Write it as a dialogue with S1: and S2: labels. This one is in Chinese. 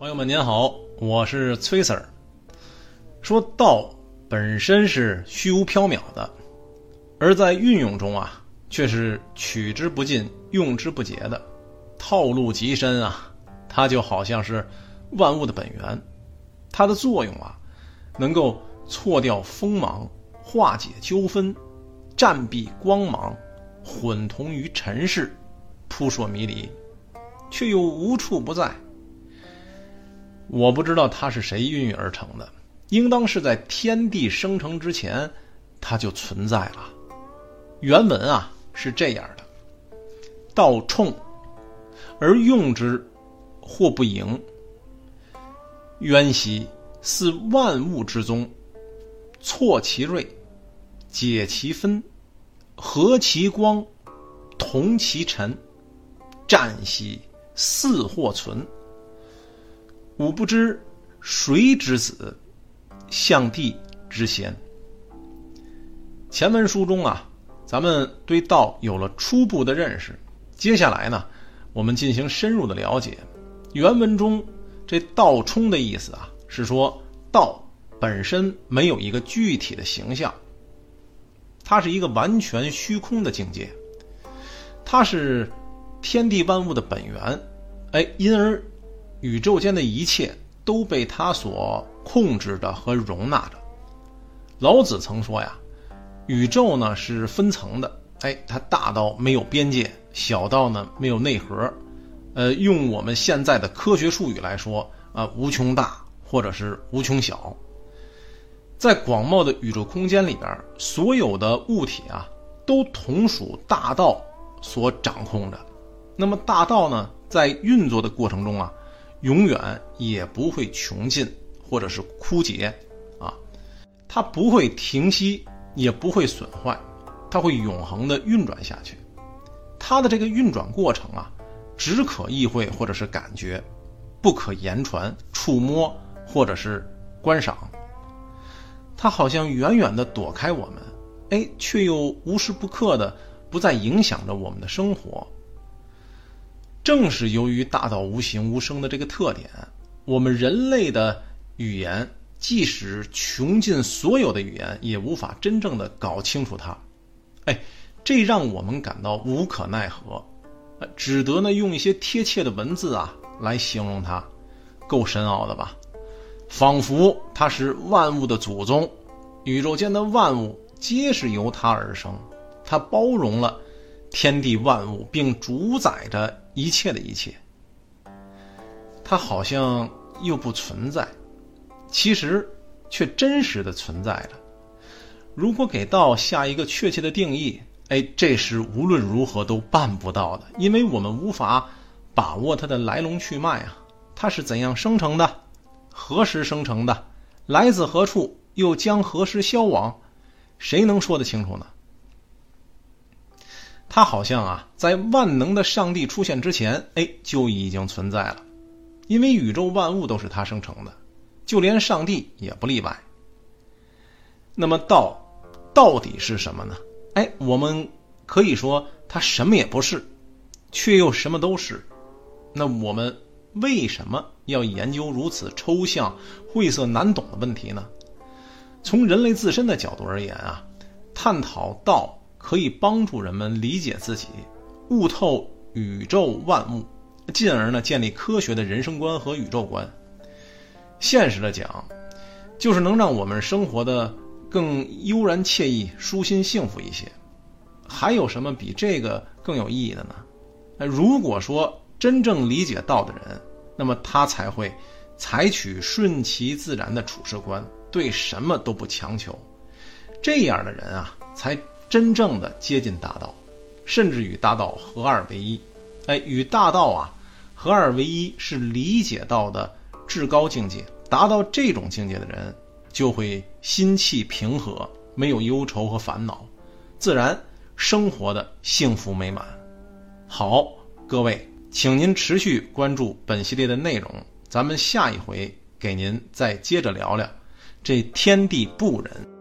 S1: 朋友们您好，我是崔 Sir。说道本身是虚无缥缈的，而在运用中啊，却是取之不尽、用之不竭的，套路极深啊。它就好像是万物的本源，它的作用啊，能够错掉锋芒，化解纠纷，暂避光芒，混同于尘世，扑朔迷离，却又无处不在。我不知道它是谁孕育而成的，应当是在天地生成之前，它就存在了。原文啊是这样的：道冲，而用之，或不盈。渊兮，似万物之宗，错其锐，解其分，和其光，同其尘，湛兮，似或存。吾不知谁之子，象帝之先。前文书中啊，咱们对道有了初步的认识。接下来呢，我们进行深入的了解。原文中这“道冲”的意思啊，是说道本身没有一个具体的形象，它是一个完全虚空的境界，它是天地万物的本源。哎，因而。宇宙间的一切都被他所控制着和容纳着。老子曾说呀：“宇宙呢是分层的，哎，它大到没有边界，小到呢没有内核。呃，用我们现在的科学术语来说啊，无穷大或者是无穷小。在广袤的宇宙空间里边，所有的物体啊，都同属大道所掌控着。那么大道呢，在运作的过程中啊。”永远也不会穷尽，或者是枯竭，啊，它不会停息，也不会损坏，它会永恒的运转下去。它的这个运转过程啊，只可意会或者是感觉，不可言传、触摸或者是观赏。它好像远远的躲开我们，哎，却又无时不刻的不再影响着我们的生活。正是由于大道无形无声的这个特点，我们人类的语言，即使穷尽所有的语言，也无法真正的搞清楚它。哎，这让我们感到无可奈何，只得呢用一些贴切的文字啊来形容它，够深奥的吧？仿佛它是万物的祖宗，宇宙间的万物皆是由它而生，它包容了天地万物，并主宰着。一切的一切，它好像又不存在，其实却真实的存在着。如果给道下一个确切的定义，哎，这是无论如何都办不到的，因为我们无法把握它的来龙去脉啊，它是怎样生成的，何时生成的，来自何处，又将何时消亡，谁能说得清楚呢？它好像啊，在万能的上帝出现之前，哎，就已经存在了，因为宇宙万物都是他生成的，就连上帝也不例外。那么道到底是什么呢？哎，我们可以说它什么也不是，却又什么都是。那我们为什么要研究如此抽象、晦涩难懂的问题呢？从人类自身的角度而言啊，探讨道。可以帮助人们理解自己，悟透宇宙万物，进而呢建立科学的人生观和宇宙观。现实的讲，就是能让我们生活的更悠然惬意、舒心幸福一些。还有什么比这个更有意义的呢？那如果说真正理解道的人，那么他才会采取顺其自然的处事观，对什么都不强求。这样的人啊，才。真正的接近大道，甚至与大道合二为一，哎，与大道啊合二为一是理解到的至高境界。达到这种境界的人，就会心气平和，没有忧愁和烦恼，自然生活的幸福美满。好，各位，请您持续关注本系列的内容，咱们下一回给您再接着聊聊这天地不仁。